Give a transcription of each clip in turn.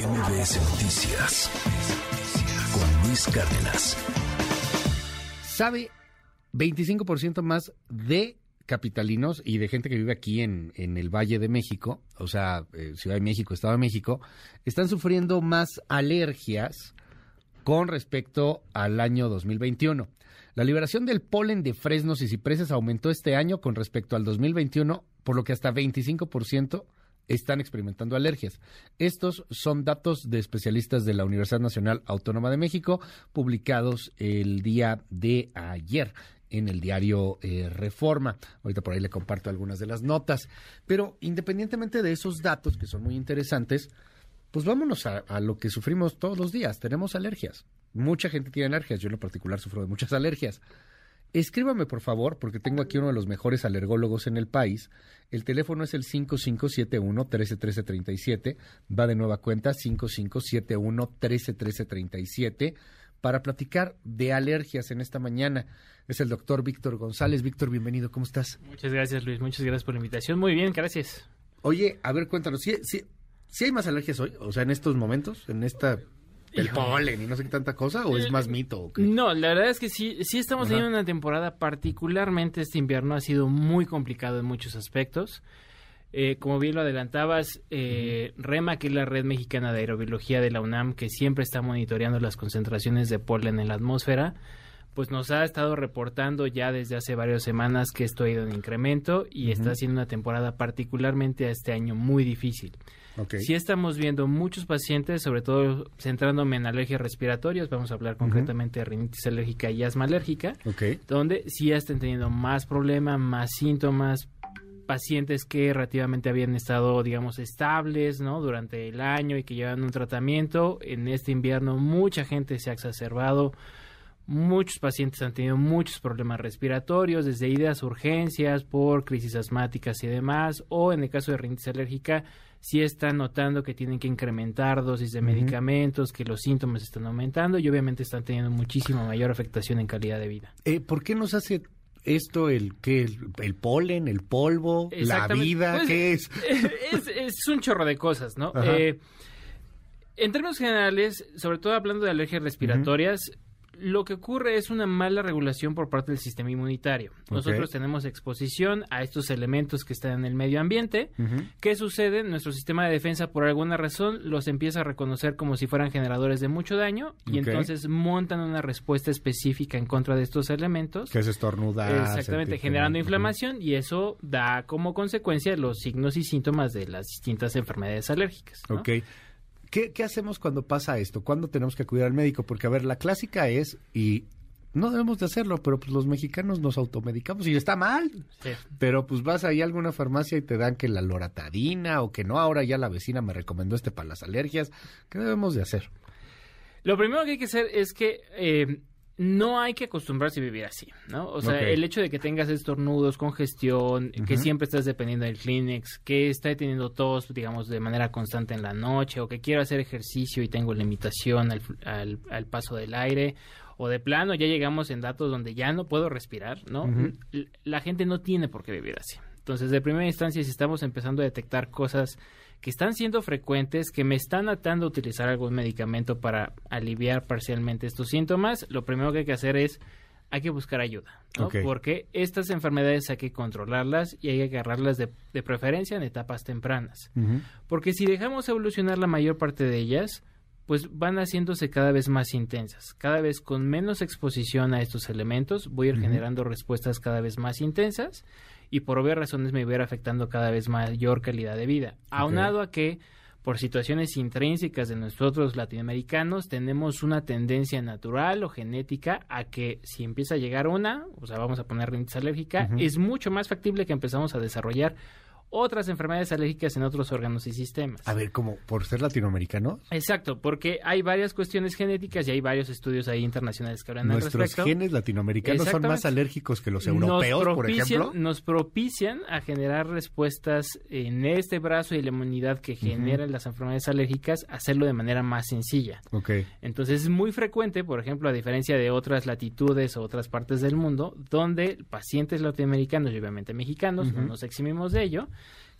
MBS Noticias con Luis Cárdenas. ¿Sabe 25% más de capitalinos y de gente que vive aquí en, en el Valle de México, o sea, eh, Ciudad de México, Estado de México, están sufriendo más alergias con respecto al año 2021. La liberación del polen de fresnos y cipreses aumentó este año con respecto al 2021, por lo que hasta 25% están experimentando alergias. Estos son datos de especialistas de la Universidad Nacional Autónoma de México, publicados el día de ayer en el diario eh, Reforma. Ahorita por ahí le comparto algunas de las notas. Pero independientemente de esos datos, que son muy interesantes, pues vámonos a, a, lo que sufrimos todos los días. Tenemos alergias. Mucha gente tiene alergias. Yo en lo particular sufro de muchas alergias. Escríbame, por favor, porque tengo aquí uno de los mejores alergólogos en el país. El teléfono es el 5571-131337. Va de nueva cuenta, 5571-131337, para platicar de alergias en esta mañana. Es el doctor Víctor González. Víctor, bienvenido. ¿Cómo estás? Muchas gracias, Luis. Muchas gracias por la invitación. Muy bien, gracias. Oye, a ver, cuéntanos. ¿sí, sí, sí hay más alergias hoy? O sea, en estos momentos, en esta el polen y no sé qué tanta cosa o es más mito ¿o no la verdad es que sí sí estamos Ajá. teniendo una temporada particularmente este invierno ha sido muy complicado en muchos aspectos eh, como bien lo adelantabas eh, uh -huh. REMA que es la red mexicana de aerobiología de la UNAM que siempre está monitoreando las concentraciones de polen en la atmósfera pues nos ha estado reportando ya desde hace varias semanas que esto ha ido en incremento y uh -huh. está siendo una temporada particularmente a este año muy difícil. Okay. Sí estamos viendo muchos pacientes, sobre todo centrándome en alergias respiratorias, vamos a hablar concretamente uh -huh. de rinitis alérgica y asma alérgica, okay. donde sí están teniendo más problemas, más síntomas, pacientes que relativamente habían estado, digamos, estables, ¿no? Durante el año y que llevan un tratamiento. En este invierno mucha gente se ha exacerbado, Muchos pacientes han tenido muchos problemas respiratorios, desde idas urgencias por crisis asmáticas y demás, o en el caso de rinitis alérgica, sí están notando que tienen que incrementar dosis de uh -huh. medicamentos, que los síntomas están aumentando y obviamente están teniendo muchísima mayor afectación en calidad de vida. Eh, ¿Por qué nos hace esto el que el, el, polen, el polvo, la vida? Pues, ¿Qué es? es? es? un chorro de cosas, ¿no? Eh, en términos generales, sobre todo hablando de alergias respiratorias, uh -huh lo que ocurre es una mala regulación por parte del sistema inmunitario. Okay. Nosotros tenemos exposición a estos elementos que están en el medio ambiente. Uh -huh. ¿Qué sucede? Nuestro sistema de defensa, por alguna razón, los empieza a reconocer como si fueran generadores de mucho daño y okay. entonces montan una respuesta específica en contra de estos elementos. Que es estornudar. Exactamente, generando inflamación uh -huh. y eso da como consecuencia los signos y síntomas de las distintas enfermedades alérgicas. ¿no? Ok. ¿Qué, ¿Qué, hacemos cuando pasa esto? ¿Cuándo tenemos que acudir al médico? Porque, a ver, la clásica es, y no debemos de hacerlo, pero pues los mexicanos nos automedicamos y está mal. Sí. Pero pues vas ahí a alguna farmacia y te dan que la loratadina o que no, ahora ya la vecina me recomendó este para las alergias. ¿Qué debemos de hacer? Lo primero que hay que hacer es que eh, no hay que acostumbrarse a vivir así, ¿no? O sea, okay. el hecho de que tengas estornudos, congestión, uh -huh. que siempre estás dependiendo del Kleenex, que está teniendo tos, digamos, de manera constante en la noche, o que quiero hacer ejercicio y tengo limitación al, al, al paso del aire, o de plano ya llegamos en datos donde ya no puedo respirar, ¿no? Uh -huh. La gente no tiene por qué vivir así. Entonces, de primera instancia, si estamos empezando a detectar cosas que están siendo frecuentes, que me están atando a utilizar algún medicamento para aliviar parcialmente estos síntomas, lo primero que hay que hacer es hay que buscar ayuda, ¿no? Okay. Porque estas enfermedades hay que controlarlas y hay que agarrarlas de, de preferencia en etapas tempranas. Uh -huh. Porque si dejamos evolucionar la mayor parte de ellas, pues van haciéndose cada vez más intensas. Cada vez con menos exposición a estos elementos, voy a ir uh -huh. generando respuestas cada vez más intensas y por obvias razones me ver afectando cada vez mayor calidad de vida. Okay. Aunado a que por situaciones intrínsecas de nosotros latinoamericanos tenemos una tendencia natural o genética a que si empieza a llegar una, o sea, vamos a poner rinitis alérgica, uh -huh. es mucho más factible que empezamos a desarrollar otras enfermedades alérgicas en otros órganos y sistemas. A ver, ¿como por ser latinoamericano? Exacto, porque hay varias cuestiones genéticas y hay varios estudios ahí internacionales que hablan Nuestros al respecto. genes latinoamericanos son más alérgicos que los europeos, nos por ejemplo. Nos propician a generar respuestas en este brazo y la inmunidad que generan uh -huh. las enfermedades alérgicas, hacerlo de manera más sencilla. Okay. Entonces es muy frecuente, por ejemplo, a diferencia de otras latitudes o otras partes del mundo, donde pacientes latinoamericanos y obviamente mexicanos, uh -huh. no nos eximimos de ello,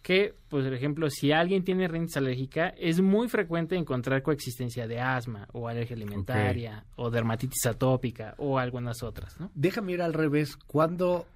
que, pues, por ejemplo, si alguien tiene rinitis alérgica, es muy frecuente encontrar coexistencia de asma o alergia alimentaria o dermatitis atópica o algunas otras, ¿no? Déjame ir al revés. ¿Cuándo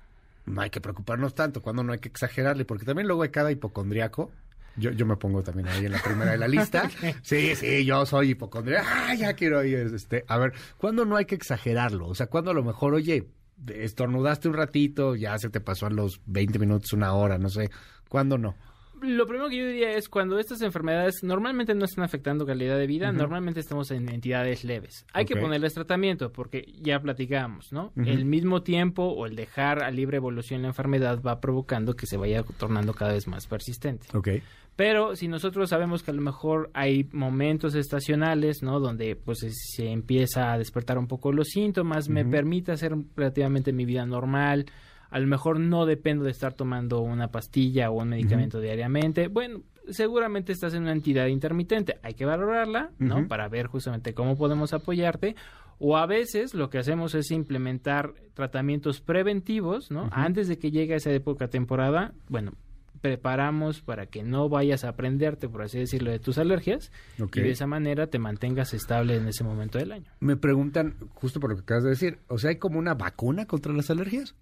no hay que preocuparnos tanto? ¿Cuándo no hay que exagerarle? Porque también luego hay cada hipocondriaco. Yo, yo me pongo también ahí en la primera de la lista. Sí, sí, yo soy hipocondriaco. Ah, ya quiero ir. Este, a ver, ¿cuándo no hay que exagerarlo? O sea, ¿cuándo a lo mejor, oye, estornudaste un ratito, ya se te pasó a los 20 minutos, una hora, no sé. ¿Cuándo no? Lo primero que yo diría es cuando estas enfermedades normalmente no están afectando calidad de vida, normalmente estamos en entidades leves. Hay que ponerles tratamiento porque ya platicamos, ¿no? El mismo tiempo o el dejar a libre evolución la enfermedad va provocando que se vaya tornando cada vez más persistente. Ok. Pero si nosotros sabemos que a lo mejor hay momentos estacionales, ¿no? Donde pues es- se empieza a despertar un poco los síntomas, me permite hacer relativamente mi vida normal, a lo mejor no dependo de estar tomando una pastilla o un medicamento diariamente, bueno, seguramente estás en una entidad intermitente, hay que valorarla, ¿no? Para ver justamente cómo podemos apoyarte. O a veces lo que hacemos es implementar tratamientos preventivos, ¿no? Antes de que llegue esa época temporada, bueno, preparamos para que no vayas a aprenderte, por así decirlo, de tus alergias y de esa manera te mantengas estable en ese momento del año. Me preguntan, justo por lo que acabas de decir, o sea, ¿hay como una vacuna contra las alergias?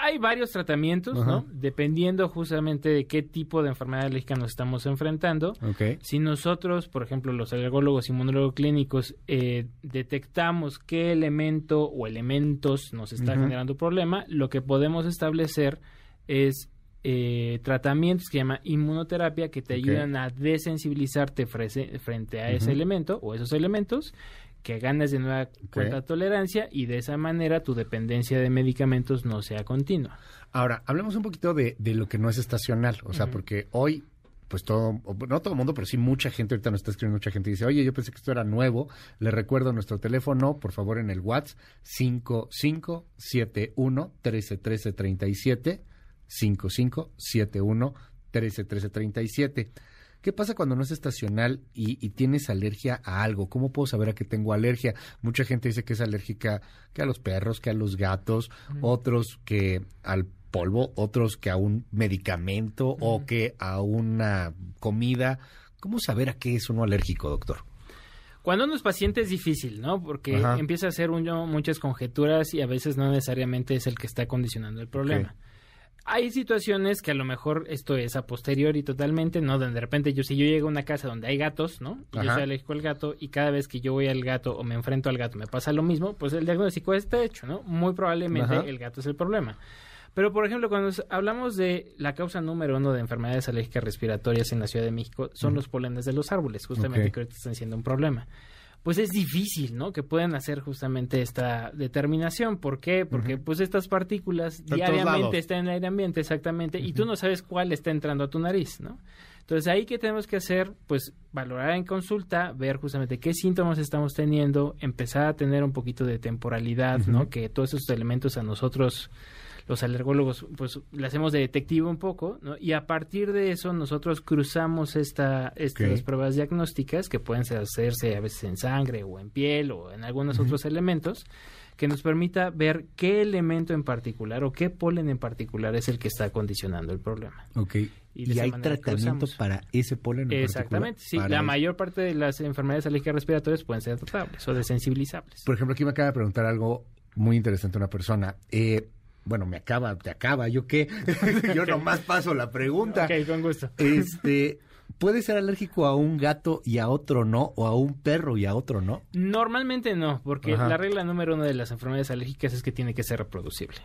Hay varios tratamientos, Ajá. ¿no? Dependiendo justamente de qué tipo de enfermedad alérgica nos estamos enfrentando. Si nosotros, por ejemplo, los alergólogos inmunólogos clínicos, eh, detectamos qué elemento o elementos nos está generando problema, lo que podemos establecer es eh, tratamientos que se llama inmunoterapia que te ayudan a desensibilizarte frese- frente a ese elemento o esos elementos que ganas de nueva cuenta tolerancia y de esa manera tu dependencia de medicamentos no sea continua. Ahora, hablemos un poquito de, de lo que no es estacional. O sea, porque hoy, pues todo, no todo el mundo, pero sí mucha gente, ahorita nos está escribiendo mucha gente y dice, oye, yo pensé que esto era nuevo. Le recuerdo nuestro teléfono, por favor, en el WhatsApp, 5571 131337 5571 131337 ¿Qué pasa cuando no es estacional y, y tienes alergia a algo? ¿Cómo puedo saber a qué tengo alergia? Mucha gente dice que es alérgica que a los perros, que a los gatos, otros que al polvo, otros que a un medicamento o que a una comida. ¿Cómo saber a qué es uno alérgico, doctor? Cuando uno es paciente es difícil, ¿no? Porque Ajá. empieza a hacer uno muchas conjeturas y a veces no necesariamente es el que está condicionando el problema. Hay situaciones que a lo mejor esto es a posteriori totalmente, ¿no? Donde de repente yo, si yo llego a una casa donde hay gatos, ¿no? Y yo soy alérgico al gato y cada vez que yo voy al gato o me enfrento al gato me pasa lo mismo, pues el diagnóstico está hecho, ¿no? Muy probablemente Ajá. el gato es el problema. Pero, por ejemplo, cuando hablamos de la causa número uno de enfermedades alérgicas respiratorias en la Ciudad de México, son los polenes de los árboles, justamente que ahorita están siendo un problema. Pues es difícil, ¿no? Que puedan hacer justamente esta determinación. ¿Por qué? Porque pues estas partículas diariamente están en el aire ambiente, exactamente, y tú no sabes cuál está entrando a tu nariz, ¿no? Entonces ahí que tenemos que hacer, pues valorar en consulta, ver justamente qué síntomas estamos teniendo, empezar a tener un poquito de temporalidad, ¿no? Que todos esos elementos a nosotros los alergólogos pues le hacemos de detective un poco, ¿no? Y a partir de eso nosotros cruzamos esta, estas pruebas diagnósticas que pueden hacerse a veces en sangre o en piel o en algunos otros elementos que nos permita ver qué elemento en particular o qué polen en particular es el que está condicionando el problema. Ok. Y ¿Y, de esa hay tratamiento para ese polen en Exactamente, sí. La mayor parte de las enfermedades alérgicas respiratorias pueden ser tratables o desensibilizables. Por ejemplo, aquí me acaba de preguntar algo muy interesante una persona. Eh, bueno, me acaba, te acaba, ¿yo qué? Yo nomás paso la pregunta. Ok, con gusto. Este, ¿puede ser alérgico a un gato y a otro no? ¿O a un perro y a otro no? Normalmente no, porque Ajá. la regla número uno de las enfermedades alérgicas es que tiene que ser reproducible.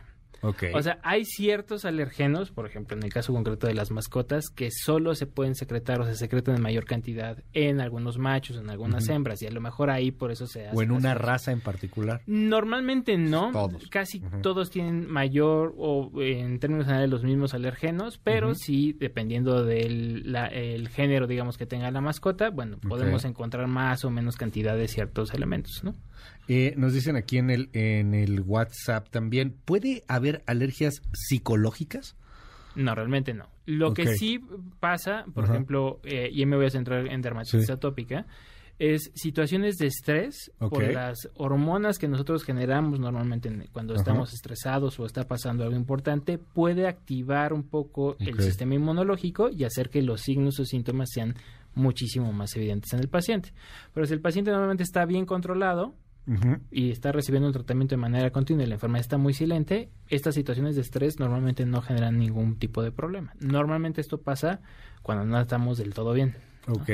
O sea, hay ciertos alergenos, por ejemplo, en el caso concreto de las mascotas, que solo se pueden secretar o se secretan en mayor cantidad en algunos machos, en algunas hembras, y a lo mejor ahí por eso se hace. o en una raza en particular. Normalmente no. Todos. Casi todos tienen mayor o en términos generales los mismos alergenos, pero sí, dependiendo del la- el género, digamos, que tenga la mascota, bueno, podemos encontrar más o menos cantidad de ciertos elementos, ¿no? Eh, nos dicen aquí en el, en el WhatsApp también, ¿puede haber alergias psicológicas? No, realmente no. Lo que sí pasa, por ejemplo, eh, y me voy a centrar en dermatitis Sí. atópica, es situaciones de estrés por Ok. las hormonas que nosotros generamos normalmente en- cuando estamos estresados o está pasando algo importante, puede activar un poco el sistema inmunológico y hacer que los signos o síntomas sean muchísimo más evidentes en el paciente. Pero si el paciente normalmente está bien controlado, Y está recibiendo un tratamiento de manera continua y la enfermedad está muy silente, estas situaciones de estrés normalmente no generan ningún tipo de problema. Normalmente esto pasa cuando no estamos del todo bien. Ok.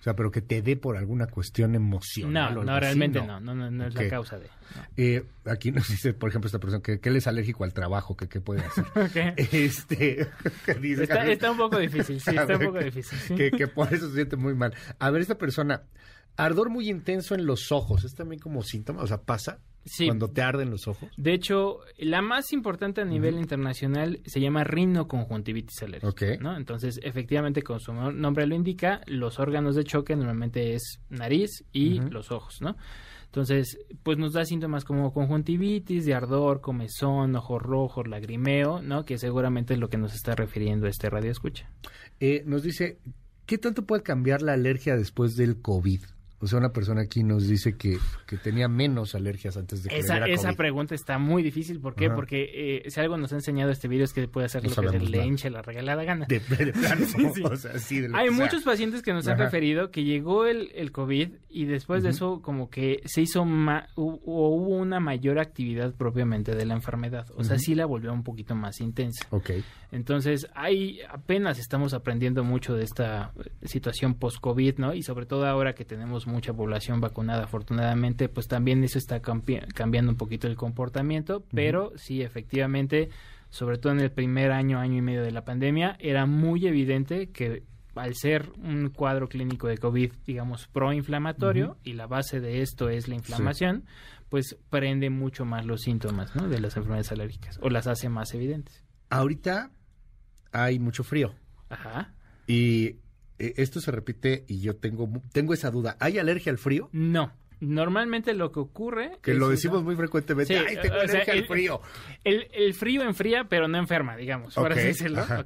O sea, pero que te dé por alguna cuestión emocional. No, o no, realmente no, no, no, no es la causa de... no. Eh, aquí nos dice, por ejemplo, esta persona que, que él es alérgico al trabajo, que qué puede hacer. Ok. Este, dice Está, un poco difícil, sí, está un poco difícil. sí. Que, que por eso se siente muy mal. A ver, esta persona, ardor muy intenso en los ojos, ¿es también como síntoma? O sea, ¿pasa Sí. cuando te arden los ojos? De hecho, la más importante a nivel internacional se llama rinoconjuntivitis alérgica. ¿no? Entonces, efectivamente, como su nombre lo indica, los órganos de choque normalmente es nariz y los ojos, ¿no? Entonces, pues nos da síntomas como conjuntivitis, de ardor, comezón, ojos rojos, lagrimeo, ¿no? Que seguramente es lo que nos está refiriendo este radio escucha. Eh, nos dice, ¿qué tanto puede cambiar la alergia después del COVID? O sea, una persona aquí nos dice que, que tenía menos alergias antes de que le Esa, diera esa COVID. pregunta está muy difícil. ¿Por qué? Ajá. Porque eh, si algo nos ha enseñado este video es que puede hacer No lo que se le hinche la regalada gana. De, de plano, Sí, sí. o sea, sí, de lo Hay sea. muchos pacientes que nos han referido que llegó el, el COVID y después de eso como que se hizo ma- o hubo una mayor actividad propiamente de la enfermedad. O sea, sí la volvió un poquito más intensa. Ok. Entonces, hay apenas estamos aprendiendo mucho de esta eh, situación post-COVID, ¿no? Y sobre todo ahora que tenemos mucha población vacunada, afortunadamente, pues también eso está cambi- cambiando un poquito el comportamiento, pero sí, efectivamente, sobre todo en el primer año, año y medio de la pandemia, era muy evidente que al ser un cuadro clínico de COVID, digamos, proinflamatorio, y la base de esto es la inflamación, pues prende mucho más los síntomas, ¿no? De las enfermedades alérgicas, o las hace más evidentes. Ahorita hay mucho frío Ajá. y eh, esto se repite y yo tengo tengo esa duda. ¿Hay alergia al frío? No. Normalmente lo que ocurre... Que lo una- decimos muy frecuentemente. Sí, ¡Ay, tengo sea, alergia al el- frío! El, el frío enfría, pero no enferma, digamos, por Ok, así decirlo. ajá.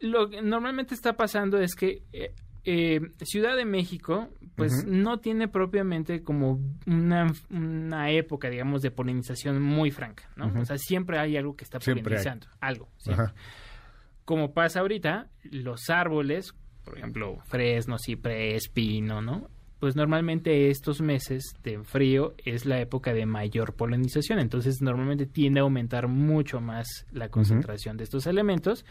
Lo que normalmente está pasando es que eh, eh, Ciudad de México, pues no tiene propiamente como una, una época, digamos, de polinización muy franca, ¿no? O sea, siempre hay algo que está Siempre hay. polinizando, algo. siempre. Ajá. Como pasa ahorita, los árboles, por ejemplo, fresno, ciprés, pino, ¿no? Pues normalmente estos meses de frío es la época de mayor polinización, entonces normalmente tiende a aumentar mucho más la concentración de estos elementos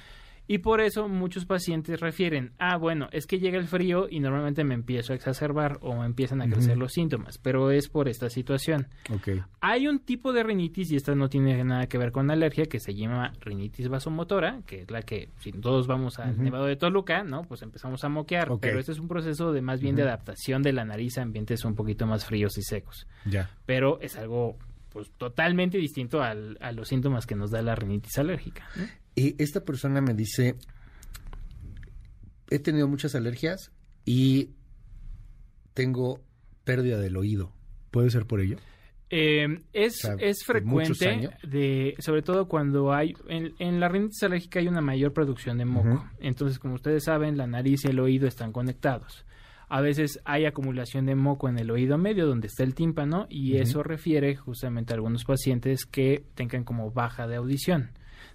y por eso muchos pacientes refieren, ah, bueno, es que llega el frío y normalmente me empiezo a exacerbar o me empiezan a crecer los síntomas, pero es por esta situación. Hay un tipo de rinitis, y esta no tiene nada que ver con alergia, que se llama rinitis vasomotora, que es la que, si todos vamos al. Nevado de Toluca, ¿no? Pues empezamos a moquear, pero este es un proceso de más bien de adaptación de la nariz a ambientes un poquito más fríos y secos. Ya. Pero es algo, pues, totalmente distinto al- a los síntomas que nos da la rinitis alérgica. ¿no? Y esta persona me dice, he tenido muchas alergias y tengo pérdida del oído. ¿Puede ser por ello? Eh, es, O sea, es frecuente, de, sobre todo cuando hay, en, en la rinitis alérgica hay una mayor producción de moco. Entonces, como ustedes saben, la nariz y el oído están conectados. A veces hay acumulación de moco en el oído medio, donde está el tímpano, y eso refiere justamente a algunos pacientes que tengan como baja de audición.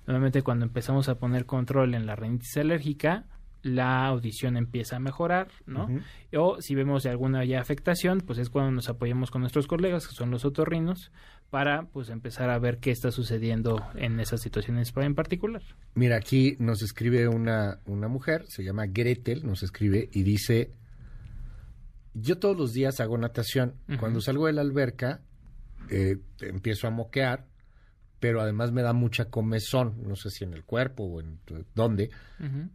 Normalmente cuando empezamos a poner control en la rinitis alérgica, la audición empieza a mejorar, ¿no? O si vemos alguna ya afectación, pues es cuando nos apoyamos con nuestros colegas, que son los otorrinos, para pues empezar a ver qué está sucediendo en esas situaciones en particular. Mira, aquí nos escribe una, una mujer, se llama Gretel, nos escribe y dice, yo todos los días hago natación. Cuando salgo de la alberca, eh, empiezo a moquear, pero además me da mucha comezón, no sé si en el cuerpo o en dónde,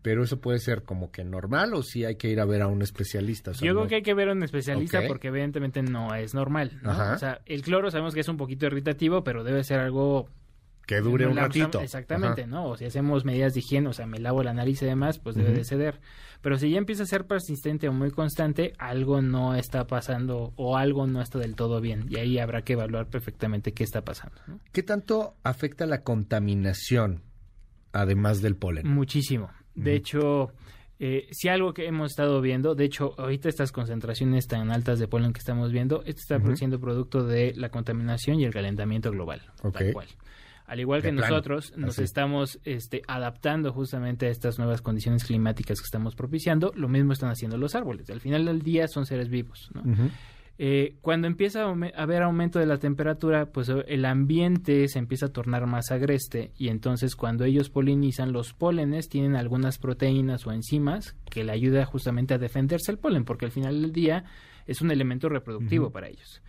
pero eso puede ser como que normal o si hay que ir a ver a un especialista. O sea, Yo no- creo que hay que ver a un especialista porque evidentemente no es normal. O sea, el cloro sabemos que es un poquito irritativo, pero debe ser algo que dure no un usamos- ratito. Exactamente, Ajá. ¿no? O si hacemos medidas de higiene, o sea, me lavo la nariz y demás, pues debe de ceder. Pero si ya empieza a ser persistente o muy constante, algo no está pasando o algo no está del todo bien. Y ahí habrá que evaluar perfectamente qué está pasando. ¿no? ¿Qué tanto afecta la contaminación, además del polen? Muchísimo. De hecho, Eh, si algo que hemos estado viendo, de hecho, ahorita estas concentraciones tan altas de polen que estamos viendo, esto está produciendo producto de la contaminación y el calentamiento global, tal cual. Al igual que nosotros nos estamos este, adaptando justamente a estas nuevas condiciones climáticas que estamos propiciando, lo mismo están haciendo los árboles. Al final del día son seres vivos. ¿no? Eh, cuando empieza a haber aumento de la temperatura, pues el ambiente se empieza a tornar más agreste y entonces cuando ellos polinizan, los pólenes tienen algunas proteínas o enzimas que le ayudan justamente a defenderse el polen, porque al final del día es un elemento reproductivo para ellos.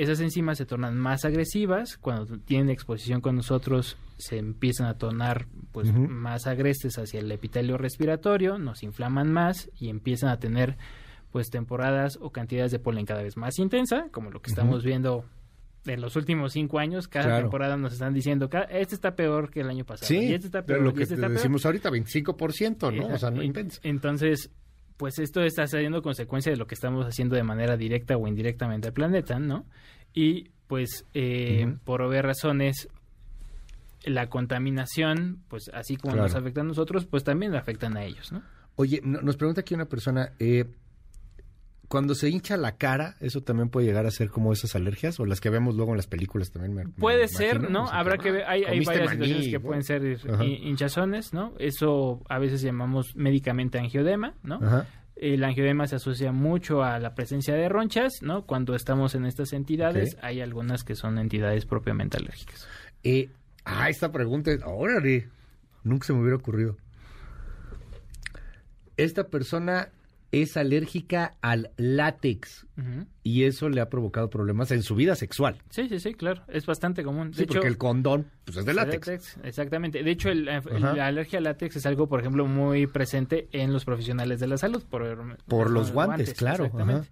Esas enzimas se tornan más agresivas, cuando tienen exposición con nosotros se empiezan a tornar pues más agrestes hacia el epitelio respiratorio, nos inflaman más y empiezan a tener pues temporadas o cantidades de polen cada vez más intensa, como lo que estamos viendo en los últimos cinco años, cada temporada nos están diciendo, este está peor que el año pasado. Sí, este está peor, lo que este decimos ahorita, 25%, ¿no? O sea, no intenso. Entonces, pues esto está saliendo consecuencia de lo que estamos haciendo de manera directa o indirectamente al planeta, ¿no? Y pues eh, por obvias razones la contaminación, pues así como nos afecta a nosotros, pues también afectan a ellos, ¿no? Oye, nos pregunta aquí una persona, eh, cuando se hincha la cara, eso también puede llegar a ser como esas alergias o las que vemos luego en las películas también. puede ser, ¿no? Habrá que ver, hay, varias situaciones que pueden ser hinchazones, ¿no? Eso a veces llamamos médicamente angiodema, ¿no? El angiodema se asocia mucho a la presencia de ronchas, ¿no? Cuando estamos en estas entidades, hay algunas que son entidades propiamente alérgicas. Eh, ah, esta pregunta, órale, nunca se me hubiera ocurrido. Esta persona es alérgica al látex y eso le ha provocado problemas en su vida sexual. Sí, sí, sí, claro, es bastante común. De sí, porque el condón pues, es de látex. Exactamente. De hecho, la alergia al látex es algo, por ejemplo, muy presente en los profesionales de la salud. Por, por los guantes, claro. Exactamente.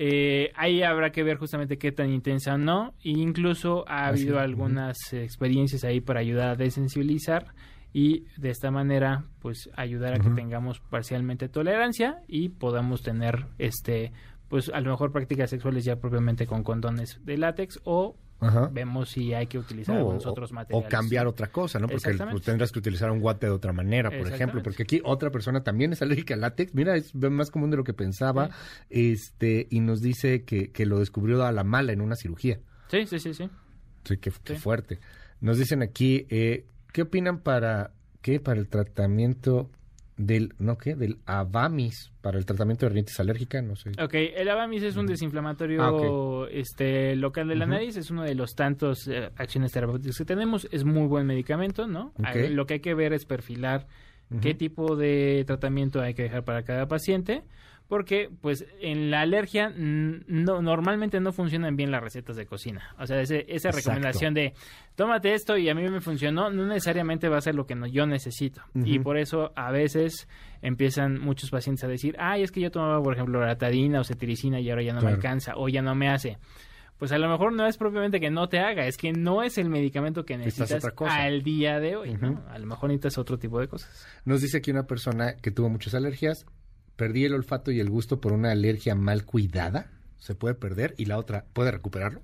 Eh, ahí habrá que ver justamente qué tan intensa o no. E incluso ha habido algunas experiencias ahí para ayudar a desensibilizar y de esta manera pues ayudar a que tengamos parcialmente tolerancia y podamos tener este pues a lo mejor prácticas sexuales ya propiamente con condones de látex o vemos si hay que utilizar algunos otros materiales. O cambiar otra cosa, ¿no? Porque pues, tendrás que utilizar un guate de otra manera, por ejemplo. Porque aquí otra persona también es alérgica al látex. Mira, es más común de lo que pensaba. este Y nos dice que, que lo descubrió a la mala en una cirugía. Sí, sí, sí, sí. Sí, qué, fuerte. Nos dicen aquí, eh, ¿Qué opinan para qué para el tratamiento del no qué del Avamis para el tratamiento de rinitis alérgica no sé. Ok, el Avamis es un desinflamatorio ah, este local de la nariz. Es uno de los tantos eh, acciones terapéuticas que tenemos. Es muy buen medicamento no lo que hay que ver es perfilar qué tipo de tratamiento hay que dejar para cada paciente porque pues en la alergia no, normalmente no funcionan bien las recetas de cocina. O sea, esa recomendación de tómate esto y a mí me funcionó, no necesariamente va a ser lo que yo necesito. Y por eso a veces empiezan muchos pacientes a decir, ay, es que yo tomaba, por ejemplo, ratadina o cetiricina y ahora ya no me alcanza o ya no me hace. Pues a lo mejor no es propiamente que no te haga, es que no es el medicamento que necesitas al día de hoy, ¿no? A lo mejor necesitas otro tipo de cosas. Nos dice aquí una persona que tuvo muchas alergias, perdí el olfato y el gusto por una alergia mal cuidada, se puede perder y la otra, ¿puede recuperarlo?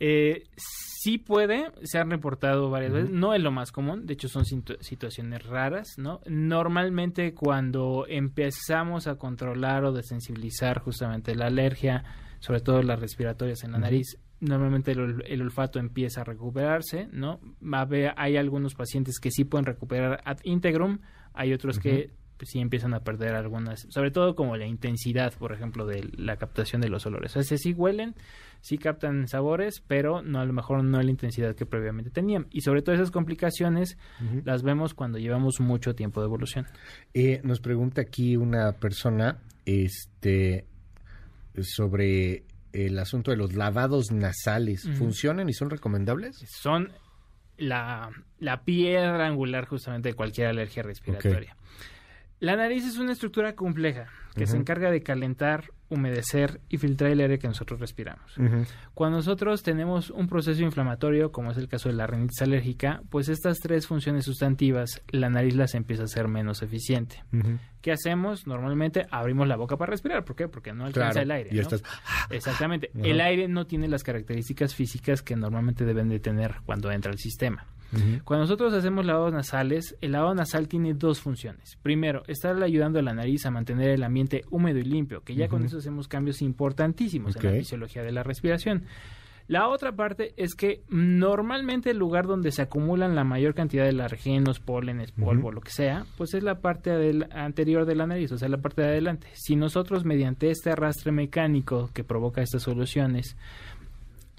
Eh, sí puede, se han reportado varias veces, no es lo más común, de hecho son situaciones raras, ¿no? Normalmente cuando empezamos a controlar o desensibilizar justamente la alergia, sobre todo las respiratorias en la nariz, normalmente el, olfato empieza a recuperarse, ¿no? hay algunos pacientes que sí pueden recuperar ad integrum, hay otros que pues sí empiezan a perder algunas, sobre todo como la intensidad, por ejemplo, de la captación de los olores. O sea, sí huelen, sí captan sabores, pero no a lo mejor no la intensidad que previamente tenían. Y sobre todo esas complicaciones las vemos cuando llevamos mucho tiempo de evolución. Eh, nos pregunta aquí una persona este sobre el asunto de los lavados nasales. ¿Funcionan y son recomendables? Son la, piedra angular justamente de cualquier alergia respiratoria. La nariz es una estructura compleja que se encarga de calentar, humedecer y filtrar el aire que nosotros respiramos. Cuando nosotros tenemos un proceso inflamatorio, como es el caso de la rinitis alérgica, pues estas tres funciones sustantivas, la nariz las empieza a ser menos eficiente. ¿Qué hacemos? Normalmente abrimos la boca para respirar. ¿Por qué? Porque no alcanza el aire. Exactamente. El aire no tiene las características físicas que normalmente deben de tener cuando entra al sistema. Cuando nosotros hacemos lavados nasales, el lavado nasal tiene dos funciones. Primero, estar ayudando a la nariz a mantener el ambiente húmedo y limpio, que ya con eso hacemos cambios importantísimos en la fisiología de la respiración. La otra parte es que normalmente el lugar donde se acumulan la mayor cantidad de alergenos, pólenes, polvo, lo que sea, pues es la parte anterior de la nariz, o sea, la parte de adelante. Si nosotros mediante este arrastre mecánico que provoca estas soluciones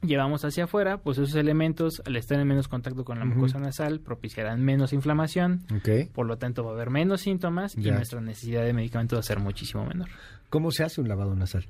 llevamos hacia afuera, pues esos elementos, al estar en menos contacto con la mucosa nasal, propiciarán menos inflamación, por lo tanto va a haber menos síntomas y nuestra necesidad de medicamento va a ser muchísimo menor. ¿Cómo se hace un lavado nasal?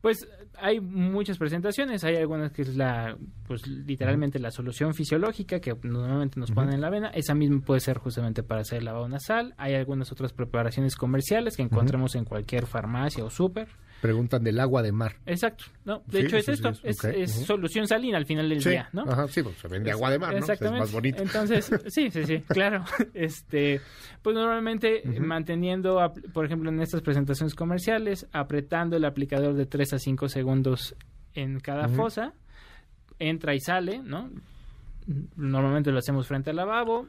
Pues hay muchas presentaciones, hay algunas que es la, pues literalmente la solución fisiológica que normalmente nos ponen en la vena, esa misma puede ser justamente para hacer el lavado nasal, hay algunas otras preparaciones comerciales que encontremos en cualquier farmacia o súper, preguntan del agua de mar. Exacto. No, de hecho es esto, es, solución salina al final del día, ¿no? Ajá, sí, pues se vende agua de mar, ¿no? Exactamente. es más bonito. Entonces, sí, sí, sí, claro. Este, pues normalmente manteniendo, por ejemplo, en estas presentaciones comerciales, apretando el aplicador de 3 a 5 segundos en cada fosa, entra y sale, ¿no? Normalmente lo hacemos frente al lavabo,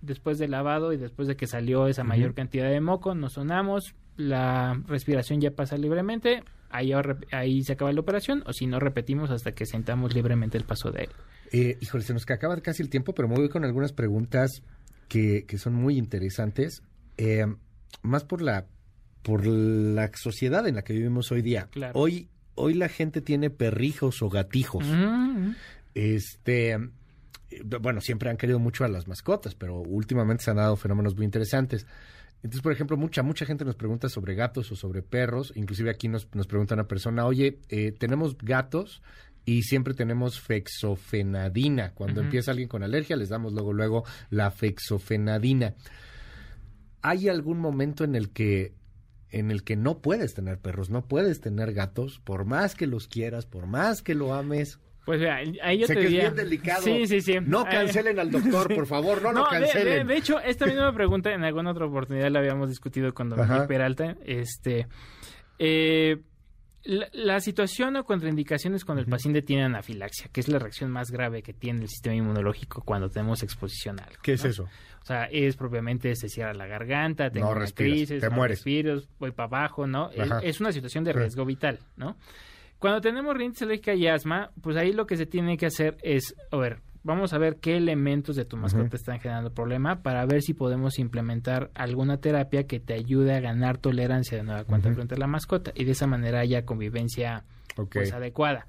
después del lavado y después de que salió esa mayor cantidad de moco, nos sonamos, la respiración ya pasa libremente, ahí, ahí se acaba la operación, o si no, repetimos hasta que sentamos libremente el paso de él. Eh, híjole, se nos acaba casi el tiempo, pero me voy con algunas preguntas que, que son muy interesantes, eh, más por la, por la sociedad en la que vivimos hoy día. Hoy, hoy la gente tiene perrijos o gatijos. Este bueno, siempre han querido mucho a las mascotas, pero últimamente se han dado fenómenos muy interesantes. Entonces, por ejemplo, mucha, mucha gente nos pregunta sobre gatos o sobre perros. Inclusive aquí nos, nos pregunta una persona, oye, eh, tenemos gatos y siempre tenemos fexofenadina. Cuando empieza alguien con alergia, les damos luego, luego la fexofenadina. ¿Hay algún momento en el que en el que no puedes tener perros, no puedes tener gatos, por más que los quieras, por más que lo ames? Pues ahí yo te diría... es bien delicado. Sí, sí, sí. No cancelen al doctor, por favor, no, lo cancelen. De, hecho, esta misma pregunta en alguna otra oportunidad la habíamos discutido con Don Peralta. Este, eh, la, situación o contraindicaciones cuando el paciente tiene anafilaxia, que es la reacción más grave que tiene el sistema inmunológico cuando tenemos exposición a algo. ¿Qué es eso? O sea, es propiamente se cierra la garganta, tengo no crisis, te mueres. voy para abajo, ¿no? Es una situación de riesgo vital, ¿no? Cuando tenemos rinitis alérgica y asma, pues ahí lo que se tiene que hacer es, a ver, vamos a ver qué elementos de tu mascota están generando problema para ver si podemos implementar alguna terapia que te ayude a ganar tolerancia de nueva cuenta frente a la mascota y de esa manera haya convivencia pues adecuada.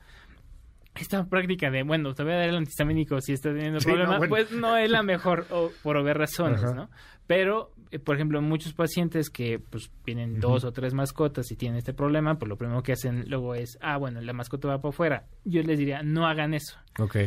Esta práctica de, bueno, te voy a dar el antihistamínico si estás teniendo problemas, pues no es la mejor por obvias razones, ¿no? Pero eh, por ejemplo, muchos pacientes que pues tienen dos o tres mascotas y tienen este problema, pues lo primero que hacen luego es, ah, bueno, la mascota va para afuera. Yo les diría, no hagan eso. Ok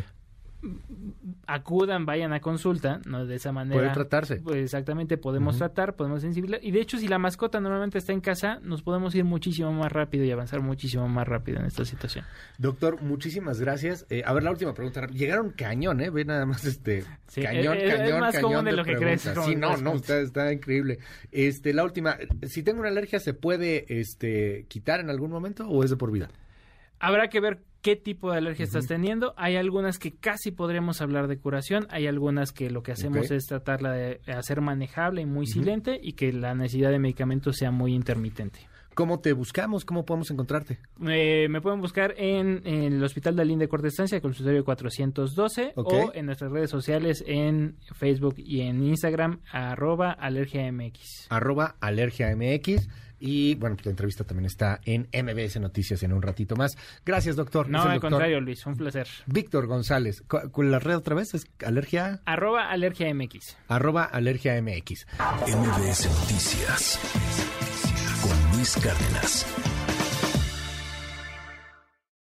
acudan, vayan a consulta, ¿no? De esa manera. Puede tratarse. Pues exactamente, podemos tratar, podemos sensibilizar. Y de hecho, si la mascota normalmente está en casa, nos podemos ir muchísimo más rápido y avanzar muchísimo más rápido en esta situación. Doctor, muchísimas gracias. Eh, a ver, la última pregunta. Llegaron cañón, ¿eh? Ve nada más este. cañón, cañón, es más común de, lo que crees. Sí, no, no, está, está, increíble. Este, la última. Si tengo una alergia, ¿se puede este, quitar en algún momento o es de por vida? Habrá que ver qué tipo de alergia estás teniendo. Hay algunas que casi podremos hablar de curación, hay algunas que lo que hacemos es tratarla de hacer manejable y muy silente y que la necesidad de medicamentos sea muy intermitente. ¿Cómo te buscamos? ¿Cómo podemos encontrarte? Eh, me pueden buscar en, el Hospital de Alín de Corta Estancia, consultorio 412, o en nuestras redes sociales en Facebook y en Instagram, arroba alergiamx. Arroba alergiamx. Y bueno, pues la entrevista también está en MBS Noticias en un ratito más. Gracias, doctor. No, al contrario, Luis, un placer. Víctor González. ¿Con la red otra vez? ¿Es alergia? Arroba alergia MX. Arroba alergia MX. MBS Noticias con Luis Cárdenas.